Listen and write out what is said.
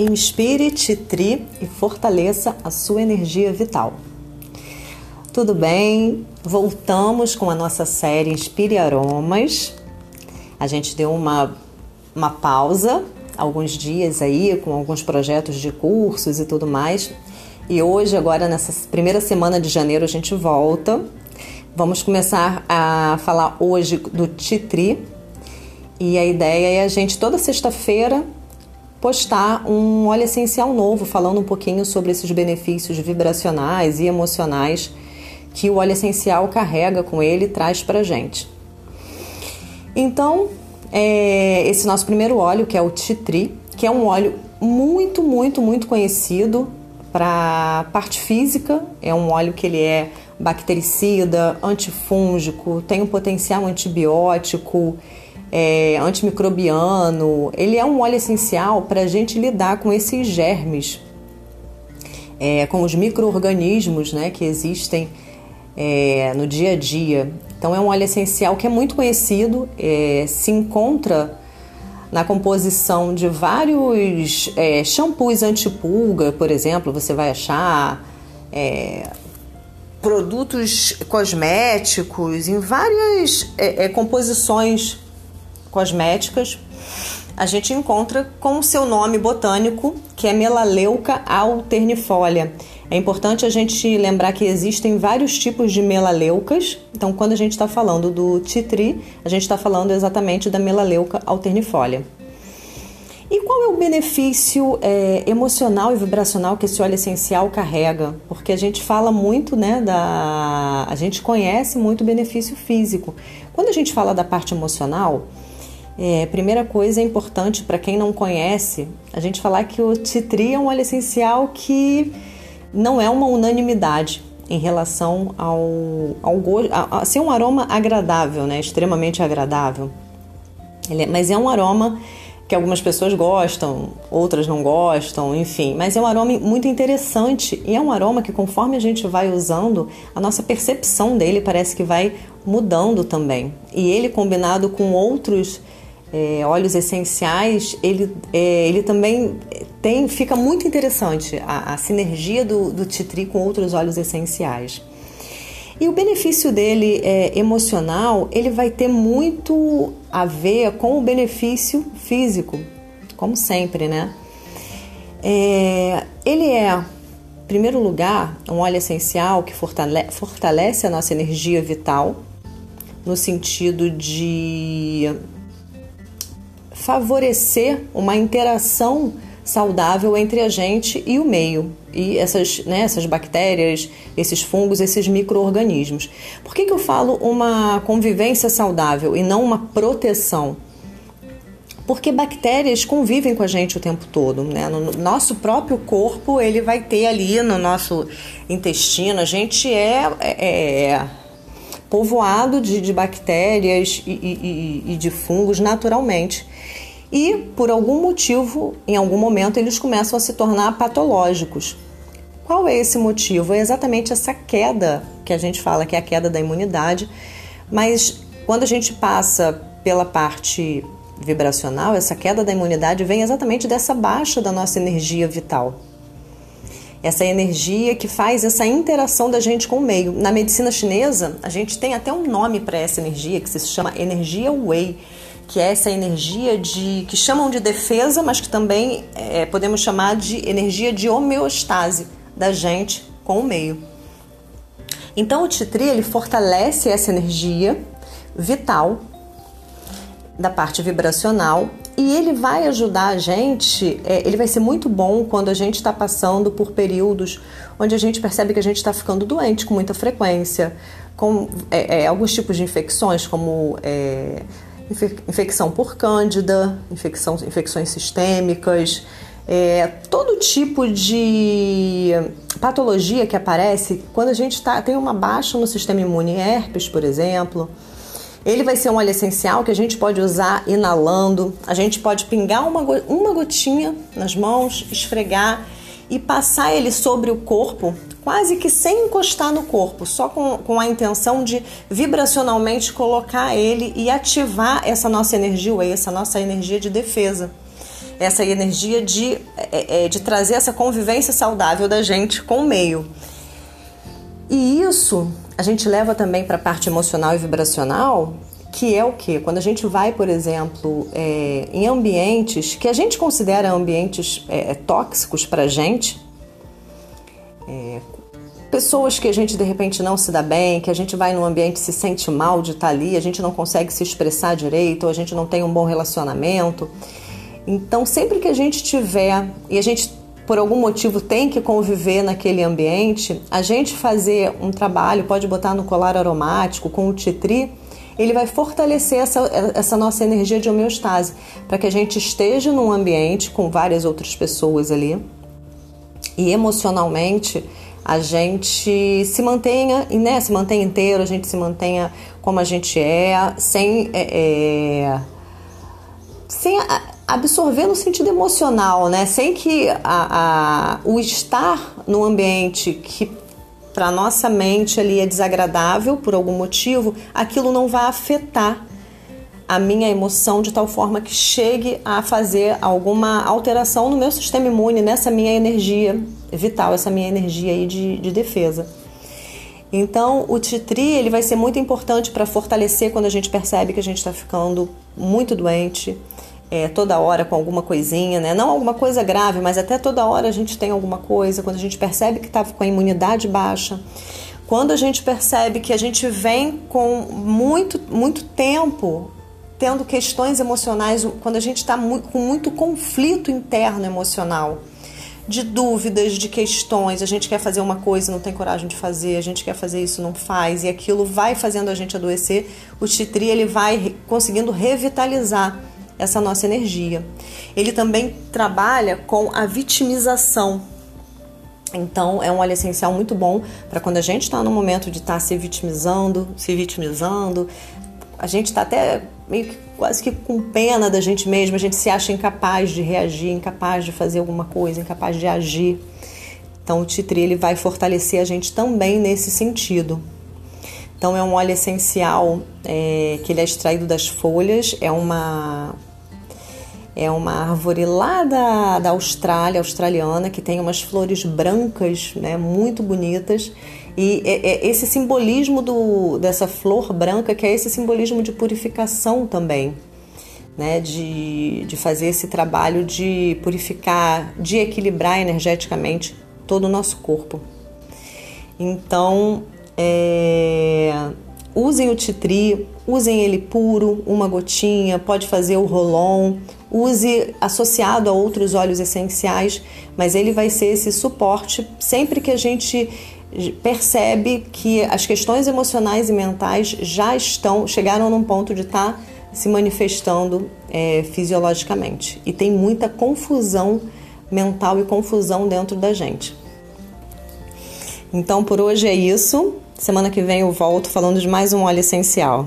Inspire, titri e fortaleça a sua energia vital. Tudo bem? Voltamos com a nossa série Inspire Aromas. A gente deu uma, uma pausa, alguns dias aí, com alguns projetos de cursos e tudo mais. E hoje, agora nessa primeira semana de janeiro, a gente volta. Vamos começar a falar hoje do Titri. E a ideia é a gente toda sexta-feira postar um óleo essencial novo, falando um pouquinho sobre esses benefícios vibracionais e emocionais que o óleo essencial carrega com ele e traz para gente. Então, é esse nosso primeiro óleo, que é o Titri, que é um óleo muito, muito, muito conhecido para parte física, é um óleo que ele é bactericida, antifúngico, tem um potencial antibiótico, é, antimicrobiano. Ele é um óleo essencial para a gente lidar com esses germes, é, com os micro-organismos né, que existem é, no dia a dia. Então, é um óleo essencial que é muito conhecido, é, se encontra na composição de vários é, shampoos antipulga, por exemplo, você vai achar é, produtos cosméticos em várias é, composições cosméticas, a gente encontra com o seu nome botânico, que é Melaleuca alternifolia. É importante a gente lembrar que existem vários tipos de melaleucas. Então, quando a gente está falando do titri, a gente está falando exatamente da melaleuca alternifolia. E qual é o benefício é, emocional e vibracional que esse óleo essencial carrega? Porque a gente fala muito, né, da. A gente conhece muito o benefício físico. Quando a gente fala da parte emocional, é, primeira coisa importante para quem não conhece, a gente falar que o titri é um óleo essencial que não é uma unanimidade em relação ao, ao gosto, a, a ser um aroma agradável, né? Extremamente agradável. É, mas é um aroma que algumas pessoas gostam, outras não gostam, enfim. Mas é um aroma muito interessante e é um aroma que, conforme a gente vai usando, a nossa percepção dele parece que vai mudando também. E ele combinado com outros é, óleos essenciais, ele, é, ele também tem, fica muito interessante a, a sinergia do, do titri com outros óleos essenciais. E o benefício dele é, emocional, ele vai ter muito a ver com o benefício físico, como sempre, né? É, ele é, em primeiro lugar, um óleo essencial que fortalece, fortalece a nossa energia vital, no sentido de favorecer uma interação saudável entre a gente e o meio e essas, né, essas bactérias, esses fungos, esses micro-organismos. Por que, que eu falo uma convivência saudável e não uma proteção? Porque bactérias convivem com a gente o tempo todo, né? No nosso próprio corpo, ele vai ter ali no nosso intestino, a gente é, é, é povoado de, de bactérias e, e, e de fungos naturalmente. E, por algum motivo, em algum momento, eles começam a se tornar patológicos. Qual é esse motivo? É exatamente essa queda que a gente fala que é a queda da imunidade, mas quando a gente passa pela parte vibracional, essa queda da imunidade vem exatamente dessa baixa da nossa energia vital essa energia que faz essa interação da gente com o meio. Na medicina chinesa, a gente tem até um nome para essa energia que se chama energia Wei, que é essa energia de que chamam de defesa, mas que também é, podemos chamar de energia de homeostase da gente com o meio. Então o Titri ele fortalece essa energia vital da parte vibracional e ele vai ajudar a gente, é, ele vai ser muito bom quando a gente está passando por períodos onde a gente percebe que a gente está ficando doente com muita frequência, com é, é, alguns tipos de infecções, como é, infecção por cândida, infecção, infecções sistêmicas, é, todo tipo de patologia que aparece quando a gente tá, tem uma baixa no sistema imune, herpes, por exemplo. Ele vai ser um óleo essencial que a gente pode usar inalando. A gente pode pingar uma, uma gotinha nas mãos, esfregar e passar ele sobre o corpo, quase que sem encostar no corpo, só com, com a intenção de vibracionalmente colocar ele e ativar essa nossa energia essa nossa energia de defesa, essa energia de é, é, de trazer essa convivência saudável da gente com o meio. E isso a gente leva também para a parte emocional e vibracional, que é o que? Quando a gente vai, por exemplo, é, em ambientes que a gente considera ambientes é, tóxicos para a gente, é, pessoas que a gente de repente não se dá bem, que a gente vai num ambiente e se sente mal de estar ali, a gente não consegue se expressar direito, ou a gente não tem um bom relacionamento. Então, sempre que a gente tiver e a gente por algum motivo tem que conviver naquele ambiente, a gente fazer um trabalho, pode botar no colar aromático com o titri, ele vai fortalecer essa, essa nossa energia de homeostase, para que a gente esteja num ambiente com várias outras pessoas ali. E emocionalmente a gente se mantenha, né, se mantenha inteiro, a gente se mantenha como a gente é, sem, é, é, sem absorver no sentido emocional, né, sem que a, a, o estar no ambiente que para nossa mente ali é desagradável por algum motivo, aquilo não vai afetar a minha emoção de tal forma que chegue a fazer alguma alteração no meu sistema imune, nessa minha energia vital, essa minha energia aí de, de defesa. Então, o Titri ele vai ser muito importante para fortalecer quando a gente percebe que a gente está ficando muito doente, é, toda hora com alguma coisinha, né? Não alguma coisa grave, mas até toda hora a gente tem alguma coisa. Quando a gente percebe que está com a imunidade baixa, quando a gente percebe que a gente vem com muito, muito tempo tendo questões emocionais, quando a gente está com muito conflito interno emocional, de dúvidas, de questões, a gente quer fazer uma coisa não tem coragem de fazer, a gente quer fazer isso não faz, e aquilo vai fazendo a gente adoecer, o Titri ele vai conseguindo revitalizar essa nossa energia. Ele também trabalha com a vitimização. Então, é um óleo essencial muito bom para quando a gente está no momento de estar tá se vitimizando, se vitimizando, a gente está até meio que quase que com pena da gente mesmo, a gente se acha incapaz de reagir, incapaz de fazer alguma coisa, incapaz de agir. Então o titri ele vai fortalecer a gente também nesse sentido. Então é um óleo essencial é, que ele é extraído das folhas, é uma é uma árvore lá da, da Austrália, australiana, que tem umas flores brancas, né, muito bonitas. E é, é esse simbolismo do, dessa flor branca, que é esse simbolismo de purificação também, né, de, de fazer esse trabalho de purificar, de equilibrar energeticamente todo o nosso corpo. Então, é, usem o titri, usem ele puro, uma gotinha, pode fazer o rolon, use associado a outros óleos essenciais, mas ele vai ser esse suporte sempre que a gente percebe que as questões emocionais e mentais já estão, chegaram num ponto de estar tá se manifestando é, fisiologicamente. E tem muita confusão mental e confusão dentro da gente. Então por hoje é isso. Semana que vem eu volto falando de mais um óleo essencial.